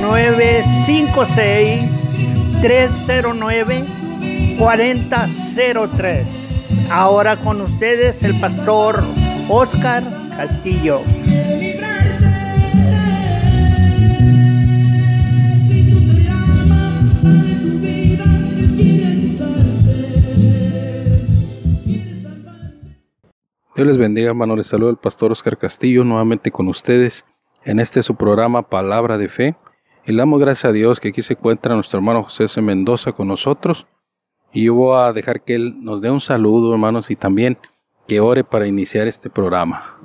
956-309-4003. Ahora con ustedes el pastor Oscar Castillo. Dios les bendiga, hermano. Les saluda el pastor Oscar Castillo nuevamente con ustedes en este su programa Palabra de Fe. Y le damos gracias a Dios que aquí se encuentra nuestro hermano José C. Mendoza con nosotros. Y yo voy a dejar que él nos dé un saludo, hermanos, y también que ore para iniciar este programa.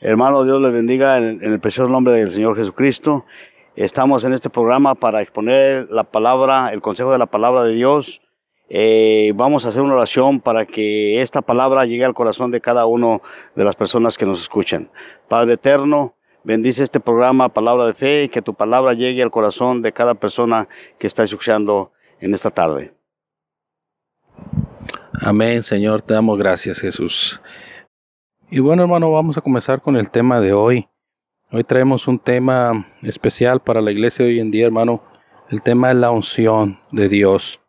Hermano, Dios les bendiga en, el precioso nombre del Señor Jesucristo. Estamos en este programa para exponer la palabra, el consejo de la palabra de Dios. Eh, vamos a hacer una oración para que esta palabra llegue al corazón de cada uno de las personas que nos escuchan. Padre eterno, Bendice este programa, Palabra de Fe, y que tu palabra llegue al corazón de cada persona que está escuchando en esta tarde. Amén, Señor, te damos gracias, Jesús. Y bueno, hermano, vamos a comenzar con el tema de hoy. Hoy traemos un tema especial para la iglesia de hoy en día, hermano. El tema es la unción de Dios.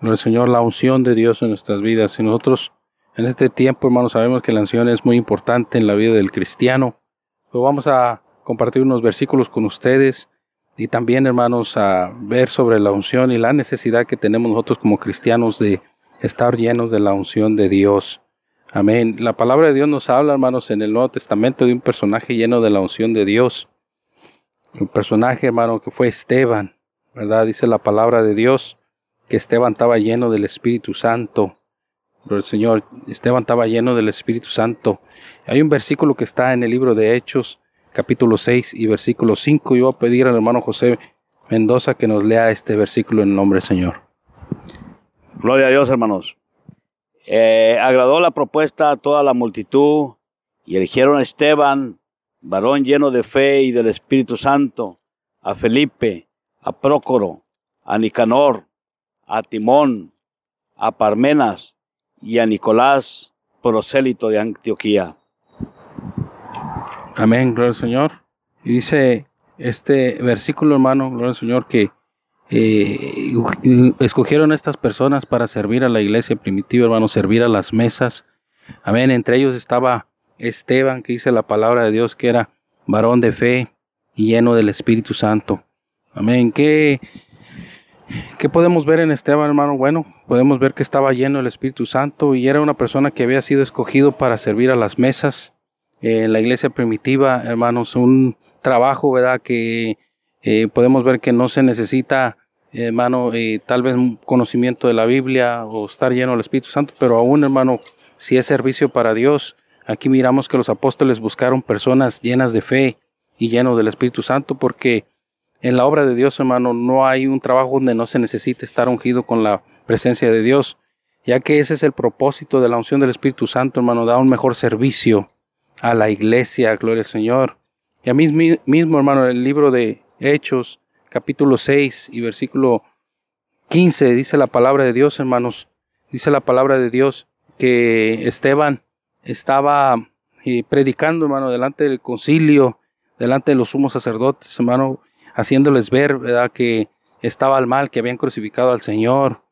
El Señor, la unción de Dios en nuestras vidas. Y nosotros en este tiempo, hermano, sabemos que la unción es muy importante en la vida del cristiano vamos a compartir unos versículos con ustedes y también, hermanos, a ver sobre la unción y la necesidad que tenemos nosotros como cristianos de estar llenos de la unción de Dios. Amén. La palabra de Dios nos habla, hermanos, en el Nuevo Testamento de un personaje lleno de la unción de Dios. Un personaje, hermano, que fue Esteban, ¿verdad? Dice la palabra de Dios que Esteban estaba lleno del Espíritu Santo. El Señor, Esteban estaba lleno del Espíritu Santo. Hay un versículo que está en el libro de Hechos, capítulo 6 y versículo 5. Yo voy a pedir al hermano José Mendoza que nos lea este versículo en el nombre del Señor. Gloria a Dios, hermanos. Eh, agradó la propuesta a toda la multitud y eligieron a Esteban, varón lleno de fe y del Espíritu Santo, a Felipe, a Prócoro, a Nicanor, a Timón, a Parmenas, y a Nicolás, prosélito de Antioquía. Amén, gloria al Señor. Y dice este versículo, hermano, gloria al Señor, que eh, escogieron estas personas para servir a la iglesia primitiva, hermano, servir a las mesas. Amén. Entre ellos estaba Esteban, que dice la palabra de Dios, que era varón de fe y lleno del Espíritu Santo. Amén. Qué ¿Qué podemos ver en Esteban, hermano? Bueno, podemos ver que estaba lleno del Espíritu Santo y era una persona que había sido escogido para servir a las mesas en la iglesia primitiva, hermanos, un trabajo, ¿verdad? Que eh, podemos ver que no se necesita, hermano, eh, tal vez conocimiento de la Biblia o estar lleno del Espíritu Santo, pero aún, hermano, si es servicio para Dios, aquí miramos que los apóstoles buscaron personas llenas de fe y llenos del Espíritu Santo porque en la obra de Dios, hermano, no hay un trabajo donde no se necesite estar ungido con la presencia de Dios, ya que ese es el propósito de la unción del Espíritu Santo, hermano, da un mejor servicio a la iglesia, gloria al Señor. Y a mí mismo, hermano, en el libro de Hechos, capítulo 6 y versículo 15, dice la palabra de Dios, hermanos, dice la palabra de Dios que Esteban estaba eh, predicando, hermano, delante del concilio, delante de los sumos sacerdotes, hermano, haciéndoles ver, ¿verdad?, que estaba al mal, que habían crucificado al Señor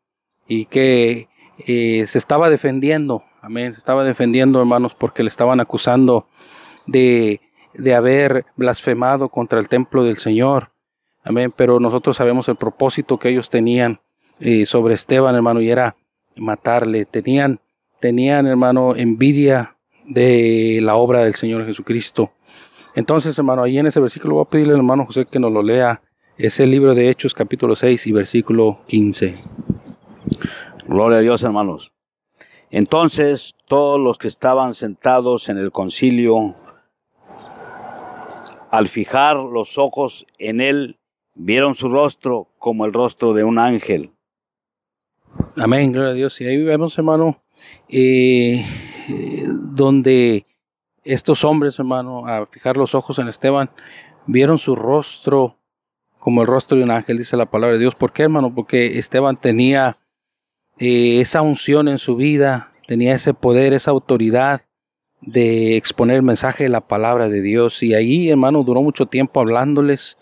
y que eh, se estaba defendiendo, amén, se estaba defendiendo, hermanos, porque le estaban acusando de, de haber blasfemado contra el templo del Señor, amén, pero nosotros sabemos el propósito que ellos tenían eh, sobre Esteban, hermano, y era matarle, tenían, tenían, hermano, envidia de la obra del Señor Jesucristo. Entonces, hermano, ahí en ese versículo voy a pedirle al hermano José que nos lo lea. Es el libro de Hechos, capítulo 6 y versículo 15. Gloria a Dios, hermanos. Entonces, todos los que estaban sentados en el concilio, al fijar los ojos en él, vieron su rostro como el rostro de un ángel. Amén, gloria a Dios. Y ahí vemos, hermano, eh, eh, donde estos hombres, hermano, a fijar los ojos en Esteban, vieron su rostro como el rostro de un ángel, dice la palabra de Dios. ¿Por qué, hermano? Porque Esteban tenía eh, esa unción en su vida, tenía ese poder, esa autoridad de exponer el mensaje de la palabra de Dios. Y ahí, hermano, duró mucho tiempo hablándoles,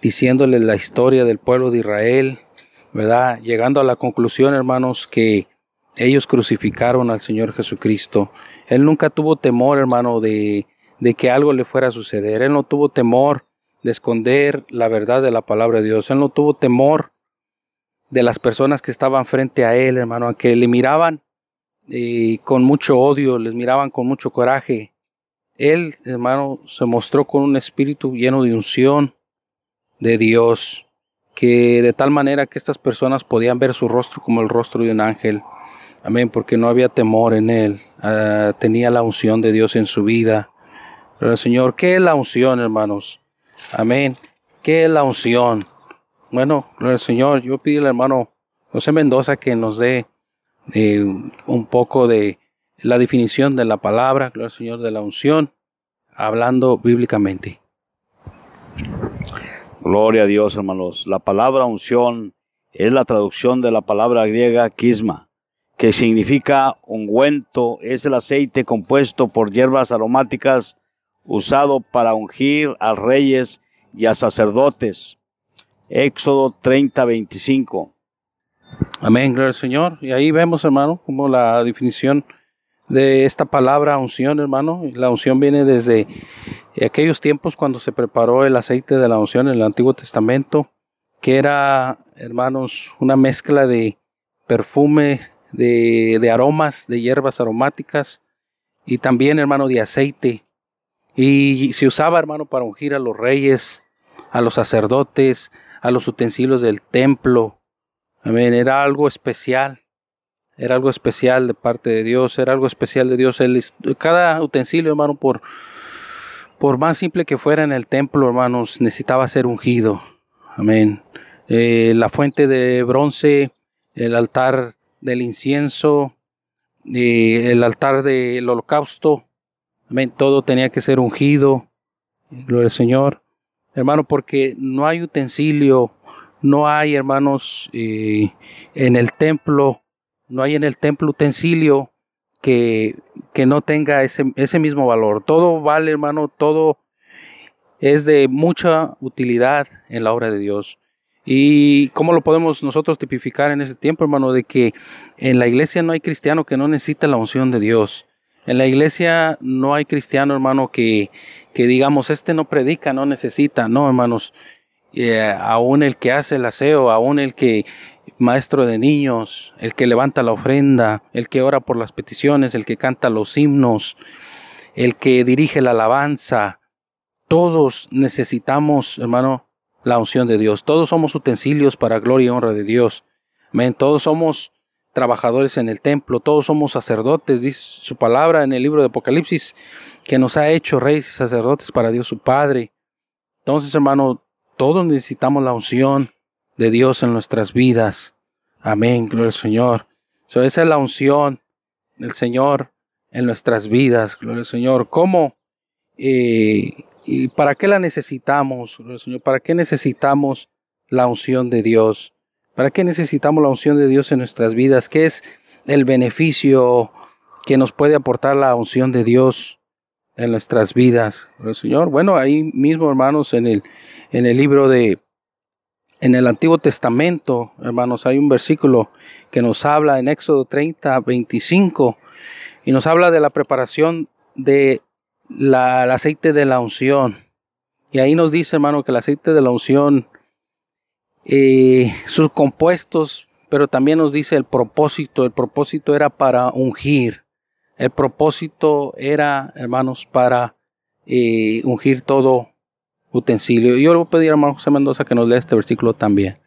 diciéndoles la historia del pueblo de Israel, ¿verdad? Llegando a la conclusión, hermanos, que ellos crucificaron al Señor Jesucristo. Él nunca tuvo temor, hermano, de, de que algo le fuera a suceder. Él no tuvo temor de esconder la verdad de la palabra de Dios. Él no tuvo temor de las personas que estaban frente a él, hermano, a que le miraban eh, con mucho odio, les miraban con mucho coraje. Él, hermano, se mostró con un espíritu lleno de unción de Dios, que de tal manera que estas personas podían ver su rostro como el rostro de un ángel. Amén, porque no había temor en él, ah, tenía la unción de Dios en su vida. Pero Señor, ¿qué es la unción, hermanos? Amén. ¿Qué es la unción? Bueno, el Señor, yo pido al hermano José Mendoza que nos dé eh, un poco de la definición de la palabra, gloria al Señor, de la unción, hablando bíblicamente. Gloria a Dios, hermanos. La palabra unción es la traducción de la palabra griega quisma, que significa ungüento, es el aceite compuesto por hierbas aromáticas usado para ungir a reyes y a sacerdotes. Éxodo 30, 25. Amén, gloria al Señor. Y ahí vemos, hermano, como la definición de esta palabra unción, hermano. La unción viene desde aquellos tiempos cuando se preparó el aceite de la unción en el Antiguo Testamento, que era, hermanos, una mezcla de perfume, de, de aromas, de hierbas aromáticas y también, hermano, de aceite. Y se usaba, hermano, para ungir a los reyes, a los sacerdotes, a los utensilios del templo, Amén. Era algo especial. Era algo especial de parte de Dios. Era algo especial de Dios. cada utensilio, hermano, por, por más simple que fuera en el templo, hermanos, necesitaba ser ungido. Amén. Eh, la fuente de bronce, el altar del incienso, eh, el altar del holocausto. Amén. Todo tenía que ser ungido. Gloria al Señor. Hermano, porque no hay utensilio no hay, hermanos, eh, en el templo, no hay en el templo utensilio que, que no tenga ese, ese mismo valor. Todo vale, hermano, todo es de mucha utilidad en la obra de Dios. ¿Y cómo lo podemos nosotros tipificar en ese tiempo, hermano? De que en la iglesia no hay cristiano que no necesita la unción de Dios. En la iglesia no hay cristiano, hermano, que, que digamos, este no predica, no necesita. No, hermanos. Eh, aún el que hace el aseo, aún el que maestro de niños, el que levanta la ofrenda, el que ora por las peticiones, el que canta los himnos, el que dirige la alabanza, todos necesitamos, hermano, la unción de Dios. Todos somos utensilios para gloria y honra de Dios. Todos somos trabajadores en el templo, todos somos sacerdotes, dice su palabra en el libro de Apocalipsis, que nos ha hecho reyes y sacerdotes para Dios su Padre. Entonces, hermano, todos necesitamos la unción de Dios en nuestras vidas. Amén, gloria al Señor. esa es la unción del Señor en nuestras vidas, gloria al Señor. ¿Cómo eh, y para qué la necesitamos, Señor? ¿Para qué necesitamos la unción de Dios? ¿Para qué necesitamos la unción de Dios en nuestras vidas? ¿Qué es el beneficio que nos puede aportar la unción de Dios en nuestras vidas, Señor. Bueno, ahí mismo, hermanos, en el, en el libro de, en el Antiguo Testamento, hermanos, hay un versículo que nos habla en Éxodo 30, 25, y nos habla de la preparación de la, el aceite de la unción. Y ahí nos dice, hermano, que el aceite de la unción, eh, sus compuestos, pero también nos dice el propósito. El propósito era para ungir. El propósito era, hermanos, para eh, ungir todo utensilio. Yo le voy a pedir hermano José Mendoza que nos lea este versículo también.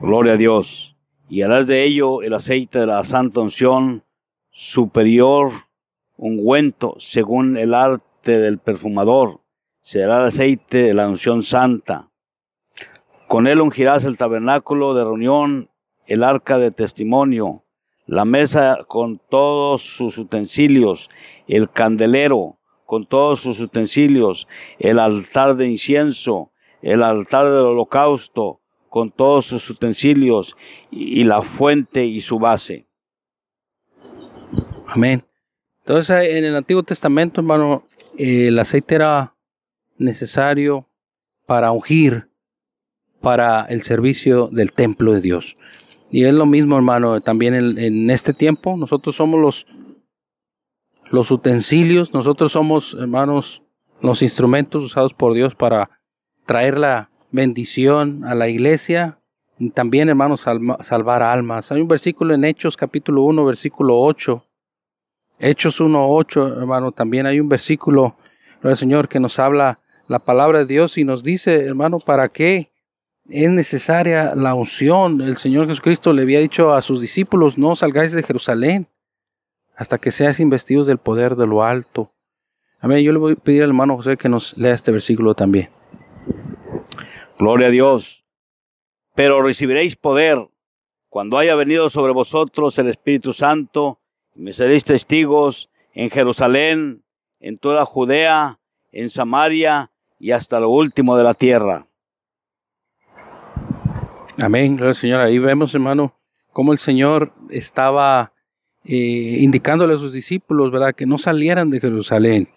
Gloria a Dios. Y harás de ello el aceite de la santa unción superior, ungüento, según el arte del perfumador, será el aceite de la unción santa. Con él ungirás el tabernáculo de reunión, el arca de testimonio, la mesa con todos sus utensilios, el candelero con todos sus utensilios, el altar de incienso, el altar del holocausto con todos sus utensilios y la fuente y su base. Amén. Entonces en el Antiguo Testamento, hermano, el aceite era necesario para ungir para el servicio del templo de Dios. Y es lo mismo, hermano, también en, este tiempo. Nosotros somos los, los utensilios, nosotros somos, hermanos, los instrumentos usados por Dios para traer la bendición a la iglesia y también, hermanos, salvar almas. Hay un versículo en Hechos capítulo 1, versículo 8. Hechos 1, 8, hermano, también hay un versículo del Señor que nos habla la palabra de Dios y nos dice, hermano, ¿para qué? es necesaria la unción. El Señor Jesucristo le había dicho a sus discípulos, no salgáis de Jerusalén hasta que seáis investidos del poder de lo alto. Amén. Yo le voy a pedir al hermano José que nos lea este versículo también. Gloria a Dios. Pero recibiréis poder cuando haya venido sobre vosotros el Espíritu Santo me seréis testigos en Jerusalén, en toda Judea, en Samaria y hasta lo último de la tierra. Amén, gloria Señor. Ahí vemos, hermano, cómo el Señor estaba eh, indicándole a sus discípulos, ¿verdad? Que no salieran de Jerusalén,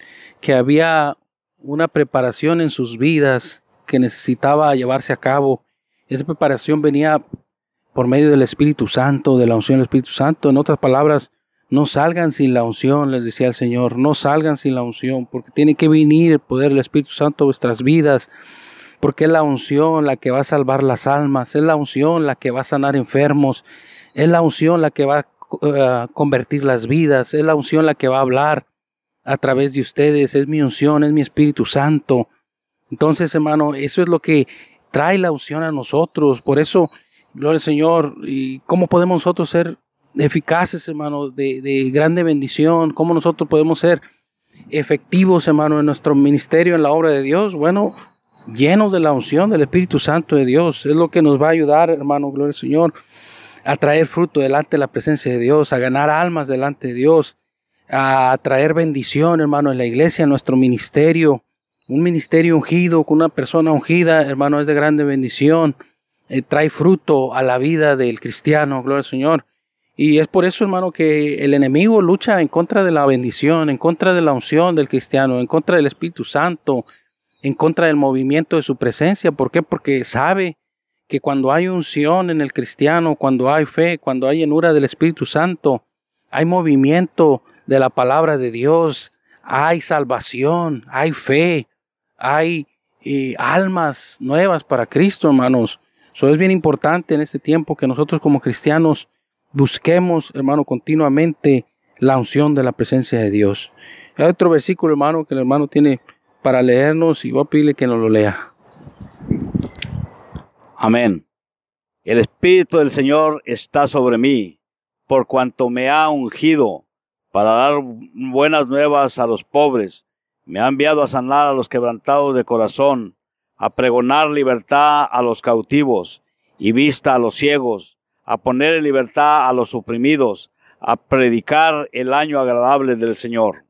que había una preparación en sus vidas que necesitaba llevarse a cabo. Esa preparación venía por medio del Espíritu Santo, de la unción del Espíritu Santo. En otras palabras, no salgan sin la unción, les decía el Señor, no salgan sin la unción, porque tiene que venir el poder del Espíritu Santo a vuestras vidas porque es la unción la que va a salvar las almas, es la unción la que va a sanar enfermos, es la unción la que va a eh, convertir las vidas, es la unción la que va a hablar a través de ustedes, es mi unción, es mi Espíritu Santo. Entonces, hermano, eso es lo que trae la unción a nosotros. Por eso, gloria al Señor, y cómo podemos nosotros ser eficaces, hermano, de, de grande bendición, cómo nosotros podemos ser efectivos, hermano, en nuestro ministerio, en la obra de Dios. Bueno, llenos de la unción del Espíritu Santo de Dios. Es lo que nos va a ayudar, hermano, gloria al Señor, a traer fruto delante de la presencia de Dios, a ganar almas delante de Dios, a traer bendición, hermano, en la iglesia, en nuestro ministerio. Un ministerio ungido con una persona ungida, hermano, es de grande bendición. Eh, trae fruto a la vida del cristiano, gloria al Señor. Y es por eso, hermano, que el enemigo lucha en contra de la bendición, en contra de la unción del cristiano, en contra del Espíritu Santo, en contra del movimiento de su presencia. ¿Por qué? Porque sabe que cuando hay unción en el cristiano, cuando hay fe, cuando hay llenura del Espíritu Santo, hay movimiento de la palabra de Dios, hay salvación, hay fe, hay eh, almas nuevas para Cristo, hermanos. Eso es bien importante en este tiempo que nosotros como cristianos busquemos, hermano, continuamente la unción de la presencia de Dios. Hay otro versículo, hermano, que el hermano tiene para leernos y voy a pedirle que nos lo lea. Amén. El Espíritu del Señor está sobre mí, por cuanto me ha ungido para dar buenas nuevas a los pobres. Me ha enviado a sanar a los quebrantados de corazón, a pregonar libertad a los cautivos y vista a los ciegos, a poner en libertad a los oprimidos, a predicar el año agradable del Señor.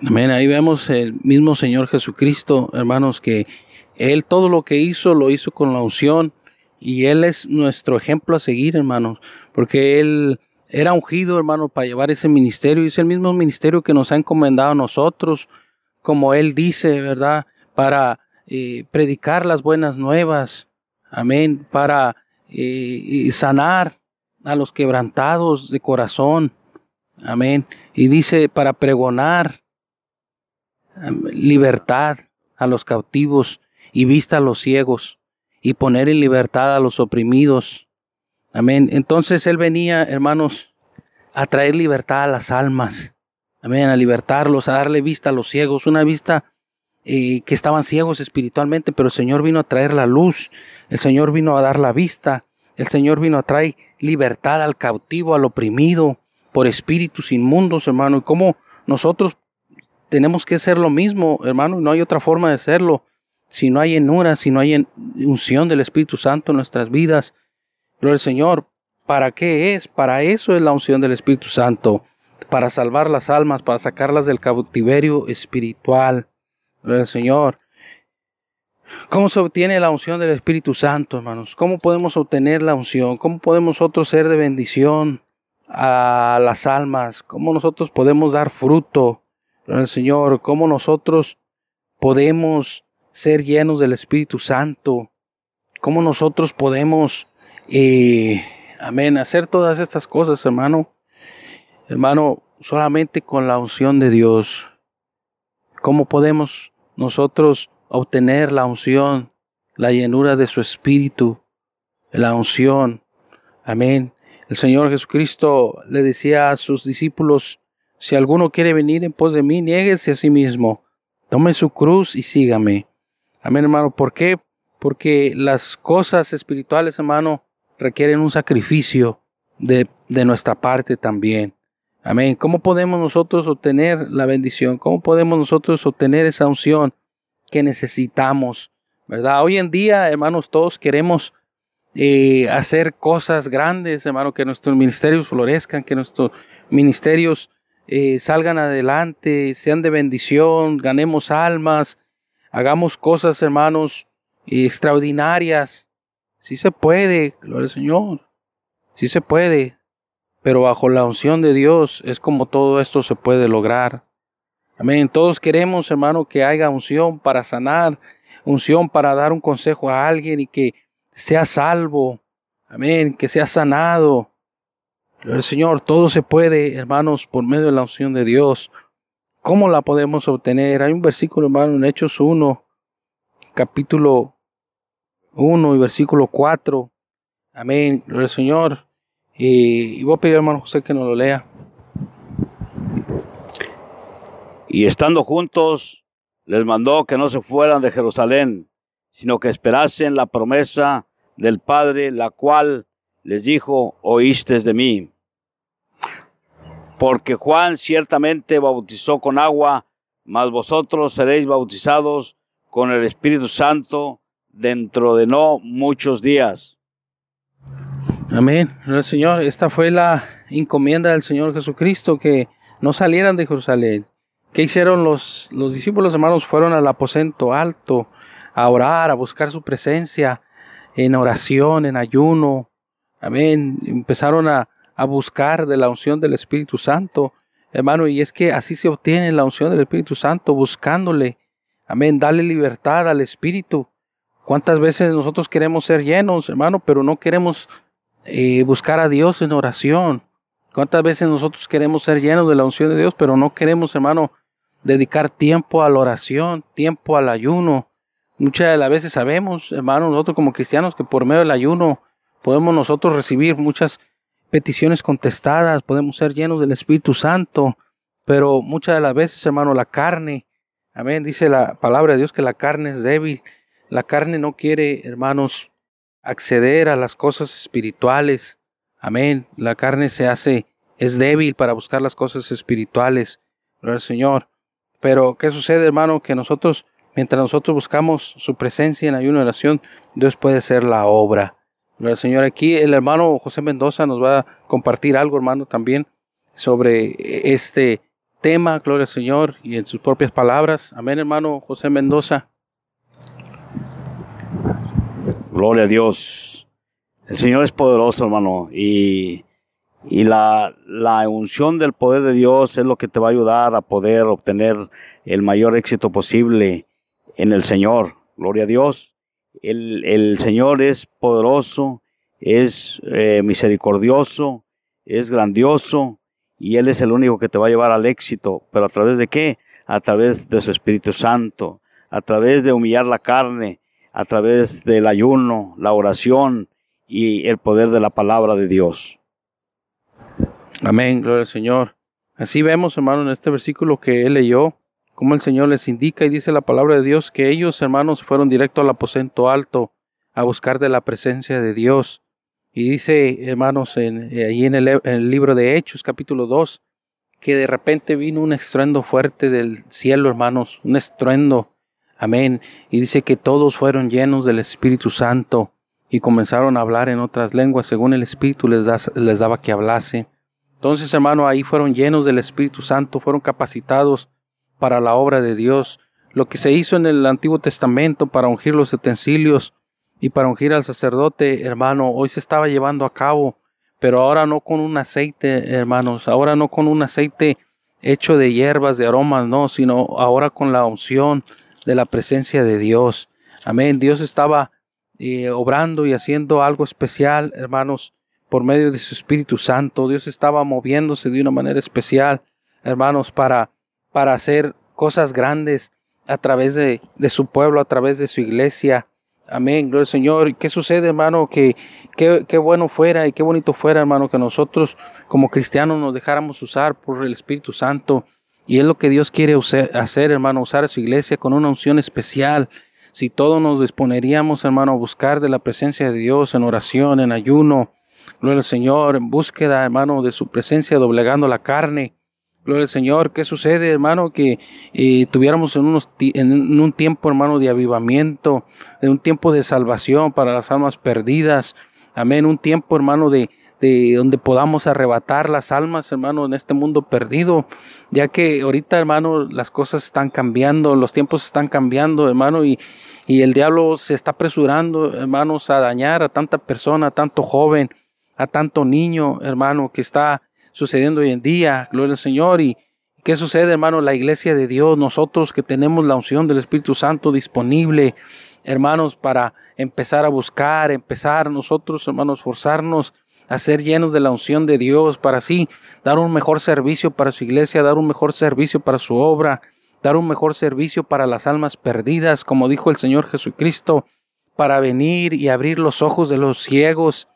Amén. Ahí vemos el mismo Señor Jesucristo, hermanos, que Él todo lo que hizo lo hizo con la unción y Él es nuestro ejemplo a seguir, hermanos, porque Él era ungido, hermano, para llevar ese ministerio y es el mismo ministerio que nos ha encomendado a nosotros, como Él dice, ¿verdad? Para eh, predicar las buenas nuevas, amén, para eh, sanar a los quebrantados de corazón, amén, y dice para pregonar libertad a los cautivos y vista a los ciegos y poner en libertad a los oprimidos. Amén. Entonces Él venía, hermanos, a traer libertad a las almas. Amén. A libertarlos, a darle vista a los ciegos, una vista eh, que estaban ciegos espiritualmente, pero el Señor vino a traer la luz, el Señor vino a dar la vista, el Señor vino a traer libertad al cautivo, al oprimido por espíritus inmundos, hermano. Y cómo nosotros tenemos que hacer lo mismo, hermano, no hay otra forma de hacerlo. Si no hay enura, si no hay unción del Espíritu Santo en nuestras vidas, gloria al Señor, ¿para qué es? Para eso es la unción del Espíritu Santo, para salvar las almas, para sacarlas del cautiverio espiritual. Gloria al Señor. ¿Cómo se obtiene la unción del Espíritu Santo, hermanos? ¿Cómo podemos obtener la unción? ¿Cómo podemos nosotros ser de bendición a las almas? ¿Cómo nosotros podemos dar fruto al Señor? ¿Cómo nosotros podemos ser llenos del Espíritu Santo? ¿Cómo nosotros podemos, eh, amén, hacer todas estas cosas, hermano? Hermano, solamente con la unción de Dios. ¿Cómo podemos nosotros obtener la unción, la llenura de su espíritu, la unción. Amén. El Señor Jesucristo le decía a sus discípulos, si alguno quiere venir en pos de mí, niéguese a sí mismo, tome su cruz y sígame. Amén, hermano. ¿Por qué? Porque las cosas espirituales, hermano, requieren un sacrificio de, de nuestra parte también. Amén. ¿Cómo podemos nosotros obtener la bendición? ¿Cómo podemos nosotros obtener esa unción? Que necesitamos, ¿verdad? Hoy en día, hermanos, todos queremos eh, hacer cosas grandes, hermano, que nuestros ministerios florezcan, que nuestros ministerios eh, salgan adelante, sean de bendición, ganemos almas, hagamos cosas, hermanos, extraordinarias. Sí se puede, gloria al Señor, sí se puede, pero bajo la unción de Dios es como todo esto se puede lograr. Amén. Todos queremos, hermano, que haya unción para sanar, unción para dar un consejo a alguien y que sea salvo. Amén. Que sea sanado. El Señor, todo se puede, hermanos, por medio de la unción de Dios. ¿Cómo la podemos obtener? Hay un versículo, hermano, en Hechos 1, capítulo 1 y versículo 4. Amén. El Señor. Y, y voy a pedir, hermano José, que nos lo lea. Y estando juntos, les mandó que no se fueran de Jerusalén, sino que esperasen la promesa del Padre, la cual les dijo, oístes de mí. Porque Juan ciertamente bautizó con agua, mas vosotros seréis bautizados con el Espíritu Santo dentro de no muchos días. Amén. Señor, esta fue la encomienda del Señor Jesucristo, que no salieran de Jerusalén, ¿Qué hicieron los, los discípulos hermanos? Fueron al aposento alto a orar, a buscar su presencia en oración, en ayuno. Amén. Empezaron a, a buscar de la unción del Espíritu Santo. Hermano, y es que así se obtiene la unción del Espíritu Santo, buscándole. Amén. Dale libertad al Espíritu. ¿Cuántas veces nosotros queremos ser llenos, hermano, pero no queremos eh, buscar a Dios en oración? ¿Cuántas veces nosotros queremos ser llenos de la unción de Dios, pero no queremos, hermano, dedicar tiempo a la oración, tiempo al ayuno. Muchas de las veces sabemos, hermanos, nosotros como cristianos, que por medio del ayuno podemos nosotros recibir muchas peticiones contestadas, podemos ser llenos del Espíritu Santo, pero muchas de las veces, hermano, la carne, amén, dice la palabra de Dios que la carne es débil, la carne no quiere, hermanos, acceder a las cosas espirituales, amén, la carne se hace, es débil para buscar las cosas espirituales, gloria al Señor. Pero, ¿qué sucede, hermano? Que nosotros, mientras nosotros buscamos su presencia en ayuno y oración, Dios puede hacer la obra. El Señor, aquí el hermano José Mendoza nos va a compartir algo, hermano, también sobre este tema, gloria al Señor, y en sus propias palabras. Amén, hermano José Mendoza. Gloria a Dios. El Señor es poderoso, hermano, y y la, la unción del poder de Dios es lo que te va a ayudar a poder obtener el mayor éxito posible en el Señor. Gloria a Dios. El, el Señor es poderoso, es eh, misericordioso, es grandioso y Él es el único que te va a llevar al éxito. ¿Pero a través de qué? A través de su Espíritu Santo, a través de humillar la carne, a través del ayuno, la oración y el poder de la palabra de Dios. Amén, gloria al Señor. Así vemos, hermano, en este versículo que él leyó, como el Señor les indica y dice la palabra de Dios que ellos, hermanos, fueron directo al aposento alto a buscar de la presencia de Dios. Y dice, hermanos, en, eh, ahí en el, en el libro de Hechos, capítulo 2, que de repente vino un estruendo fuerte del cielo, hermanos, un estruendo. Amén. Y dice que todos fueron llenos del Espíritu Santo y comenzaron a hablar en otras lenguas según el Espíritu les, les daba que hablase. Entonces, hermano, ahí fueron llenos del Espíritu Santo, fueron capacitados para la obra de Dios. Lo que se hizo en el Antiguo Testamento para ungir los utensilios y para ungir al sacerdote, hermano, hoy se estaba llevando a cabo, pero ahora no con un aceite, hermanos, ahora no con un aceite hecho de hierbas, de aromas, no, sino ahora con la unción de la presencia de Dios. Amén. Dios estaba eh, obrando y haciendo algo especial, hermanos, por medio de su Espíritu Santo. Dios estaba moviéndose de una manera especial, hermanos, para, para hacer cosas grandes a través de, de su pueblo, a través de su iglesia. Amén, gloria al Señor. ¿Y qué sucede, hermano? Que qué bueno fuera y qué bonito fuera, hermano, que nosotros como cristianos nos dejáramos usar por el Espíritu Santo. Y es lo que Dios quiere hacer, hermano, usar a su iglesia con una unción especial. Si todos nos disponeríamos, hermano, a buscar de la presencia de Dios en oración, en ayuno, gloria al Señor, en búsqueda, hermano, de su presencia, doblegando la carne, Gloria al Señor. ¿Qué sucede, hermano? Que eh, tuviéramos en, unos en un tiempo, hermano, de avivamiento, de un tiempo de salvación para las almas perdidas. Amén. Un tiempo, hermano, de, de donde podamos arrebatar las almas, hermano, en este mundo perdido. Ya que ahorita, hermano, las cosas están cambiando, los tiempos están cambiando, hermano, y, y el diablo se está apresurando, hermanos, a dañar a tanta persona, a tanto joven, a tanto niño, hermano, que está sucediendo hoy en día, gloria al Señor. ¿Y qué sucede, hermano? La iglesia de Dios, nosotros que tenemos la unción del Espíritu Santo disponible, hermanos, para empezar a buscar, empezar nosotros, hermanos, forzarnos a ser llenos de la unción de Dios, para así dar un mejor servicio para su iglesia, dar un mejor servicio para su obra, dar un mejor servicio para las almas perdidas, como dijo el Señor Jesucristo, para venir y abrir los ojos de los ciegos,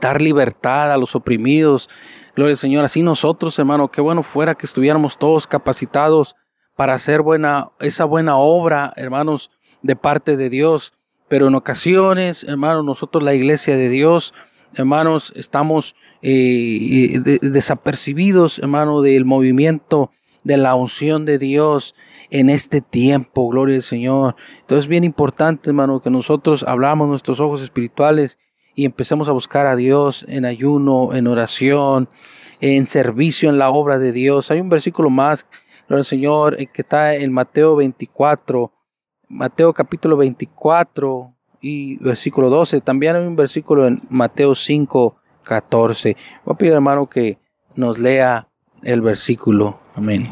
dar libertad a los oprimidos, Gloria al Señor. Así nosotros, hermano, qué bueno fuera que estuviéramos todos capacitados para hacer buena, esa buena obra, hermanos, de parte de Dios. Pero en ocasiones, hermanos, nosotros la iglesia de Dios, hermanos, estamos eh, eh, desapercibidos, hermano, del movimiento de la unción de Dios en este tiempo, gloria al Señor. Entonces es bien importante, hermano, que nosotros hablamos nuestros ojos espirituales y empecemos a buscar a Dios en ayuno, en oración, en servicio en la obra de Dios. Hay un versículo más, el Señor, eh, que está en Mateo 24, Mateo capítulo 24 y versículo 12. También hay un versículo en Mateo 5, 14. Voy a pedir hermano que nos lea el versículo. Amén.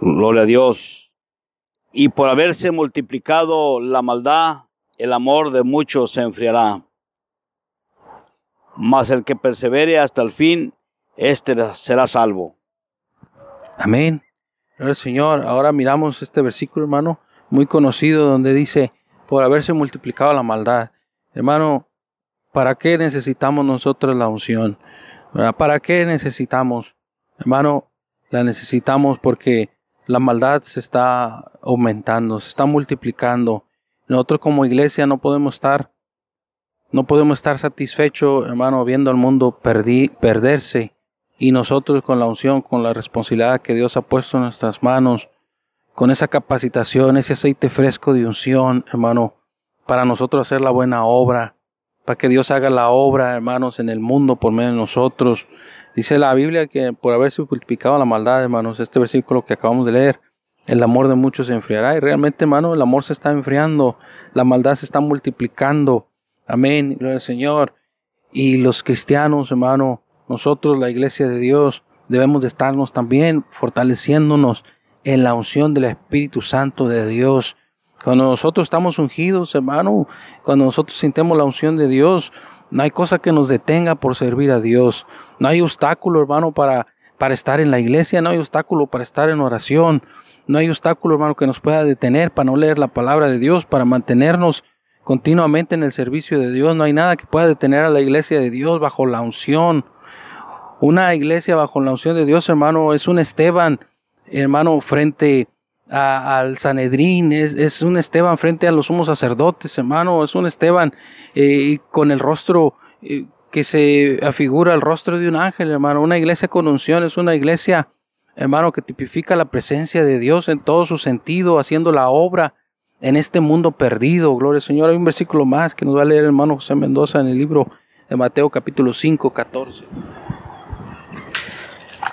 Gloria a Dios y por haberse multiplicado la maldad, el amor de muchos se enfriará. Mas el que persevere hasta el fin, éste será salvo. Amén. Señor. Ahora miramos este versículo, hermano, muy conocido, donde dice, por haberse multiplicado la maldad. Hermano, ¿para qué necesitamos nosotros la unción? ¿Para qué necesitamos? Hermano, la necesitamos porque la maldad se está aumentando, se está multiplicando. Nosotros como iglesia no podemos estar, no podemos estar satisfechos, hermano, viendo al mundo perderse. Y nosotros con la unción, con la responsabilidad que Dios ha puesto en nuestras manos, con esa capacitación, ese aceite fresco de unción, hermano, para nosotros hacer la buena obra, para que Dios haga la obra, hermanos, en el mundo por medio de nosotros. Dice la Biblia que por haberse multiplicado la maldad, hermanos, este versículo que acabamos de leer, el amor de muchos se enfriará. Y realmente, hermano, el amor se está enfriando, la maldad se está multiplicando. Amén, gloria al Señor. Y los cristianos, hermano, nosotros, la iglesia de Dios, debemos de estarnos también fortaleciéndonos en la unción del Espíritu Santo de Dios. Cuando nosotros estamos ungidos, hermano, cuando nosotros sintemos la unción de Dios, no hay cosa que nos detenga por servir a Dios. No hay obstáculo, hermano, para, para estar en la iglesia. No hay obstáculo para estar en oración. No hay obstáculo, hermano, que nos pueda detener para no leer la palabra de Dios, para mantenernos continuamente en el servicio de Dios. No hay nada que pueda detener a la iglesia de Dios bajo la unción. Una iglesia bajo la unción de Dios, hermano, es un Esteban, hermano, frente al Sanedrín, es, un Esteban frente a los sumos sacerdotes, hermano, es un Esteban eh, con el rostro eh, que se afigura el rostro de un ángel, hermano. Una iglesia con unción es una iglesia, hermano, que tipifica la presencia de Dios en todo su sentido, haciendo la obra en este mundo perdido. Gloria al Señor. Hay un versículo más que nos va a leer el hermano José Mendoza en el libro de Mateo capítulo 5, 14.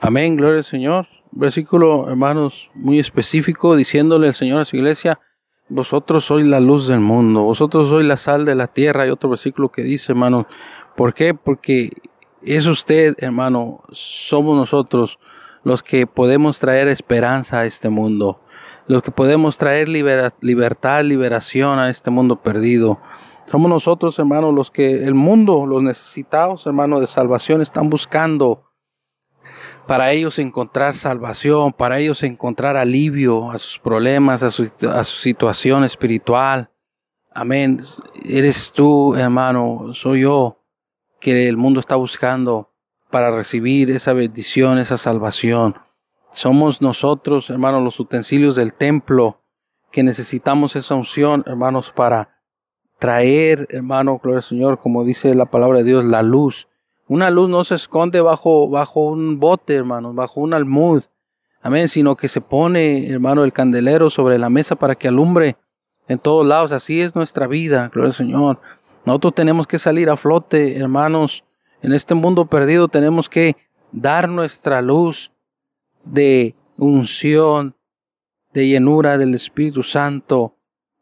Amén, gloria al Señor versículo, hermanos, muy específico, diciéndole el Señor a su iglesia, vosotros sois la luz del mundo, vosotros sois la sal de la tierra. Hay otro versículo que dice, hermano, ¿por qué? Porque es usted, hermano, somos nosotros los que podemos traer esperanza a este mundo, los que podemos traer libertad, liberación a este mundo perdido. Somos nosotros, hermanos, los que el mundo, los necesitados, hermano, de salvación están buscando para ellos encontrar salvación, para ellos encontrar alivio a sus problemas, a su, situación espiritual. Amén. Eres tú, hermano, soy yo, que el mundo está buscando para recibir esa bendición, esa salvación. Somos nosotros, hermanos, los utensilios del templo, que necesitamos esa unción, hermanos, para traer, hermano, gloria al Señor, como dice la palabra de Dios, la luz una luz no se esconde bajo, bajo un bote, hermanos, bajo un almud. Amén, sino que se pone, hermano, el candelero sobre la mesa para que alumbre en todos lados. Así es nuestra vida, gloria al Señor. Nosotros tenemos que salir a flote, hermanos. En este mundo perdido tenemos que dar nuestra luz de unción, de llenura del Espíritu Santo,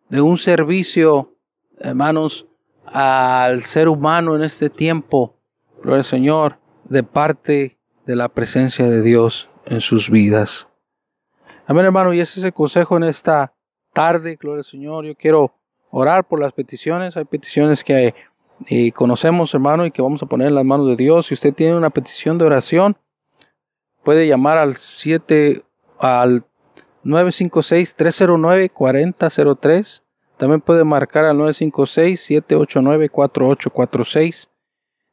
de un servicio, hermanos, al ser humano en este tiempo Gloria al Señor, de parte de la presencia de Dios en sus vidas. Amén, hermano, y ese es el consejo en esta tarde, gloria al Señor. Yo quiero orar por las peticiones. Hay peticiones que eh, conocemos, hermano, y que vamos a poner en las manos de Dios. Si usted tiene una petición de oración, puede llamar al 7 al 956-309-4003. También puede marcar al 956-789-4846.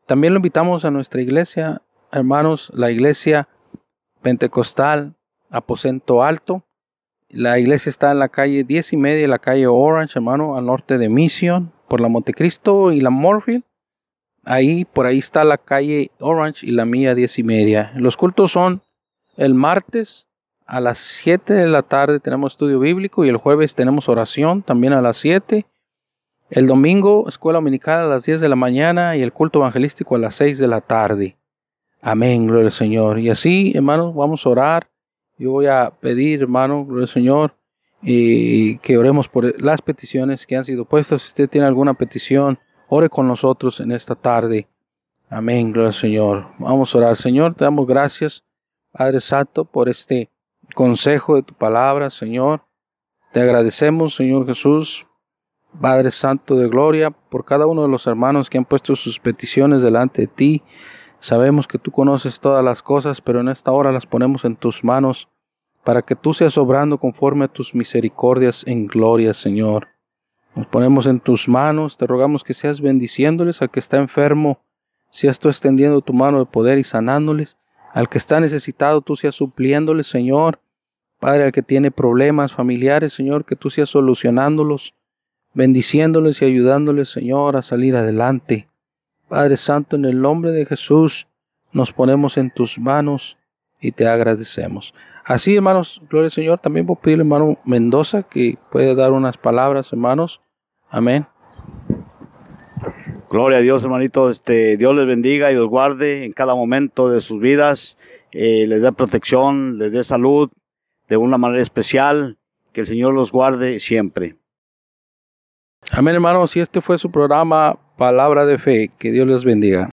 También lo invitamos a nuestra iglesia, hermanos, la iglesia pentecostal Aposento Alto. La iglesia está en la calle 10 y media, la calle Orange, hermano, al norte de Mission, por la Montecristo y la Morfield. Ahí, por ahí está la calle Orange y la mía 10 y media. Los cultos son el martes a las 7 de la tarde tenemos estudio bíblico y el jueves tenemos oración también a las 7 el domingo, escuela dominical a las 10 de la mañana y el culto evangelístico a las 6 de la tarde. Amén, gloria al Señor. Y así, hermanos, vamos a orar. Yo voy a pedir, hermano, gloria al Señor, y que oremos por las peticiones que han sido puestas. Si usted tiene alguna petición, ore con nosotros en esta tarde. Amén, gloria al Señor. Vamos a orar. Señor, te damos gracias, Padre Santo, por este consejo de tu palabra, Señor. Te agradecemos, Señor Jesús, Padre Santo de Gloria, por cada uno de los hermanos que han puesto sus peticiones delante de ti. Sabemos que tú conoces todas las cosas, pero en esta hora las ponemos en tus manos, para que tú seas obrando conforme a tus misericordias en gloria, Señor. Nos ponemos en tus manos, te rogamos que seas bendiciéndoles al que está enfermo, seas tú extendiendo tu mano de poder y sanándoles, al que está necesitado, tú seas supliéndoles, Señor. Padre, al que tiene problemas familiares, Señor, que tú seas solucionándolos bendiciéndoles y ayudándoles, Señor, a salir adelante. Padre Santo, en el nombre de Jesús, nos ponemos en tus manos y te agradecemos. Así, hermanos, gloria al Señor. También a pedirle hermano Mendoza que puede dar unas palabras, hermanos. Amén. Gloria a Dios, hermanito. Este, Dios les bendiga y los guarde en cada momento de sus vidas. Eh, les dé protección, les dé salud de una manera especial. Que el Señor los guarde siempre. Amén, hermanos. Y este fue su programa Palabra de Fe. Que Dios les bendiga.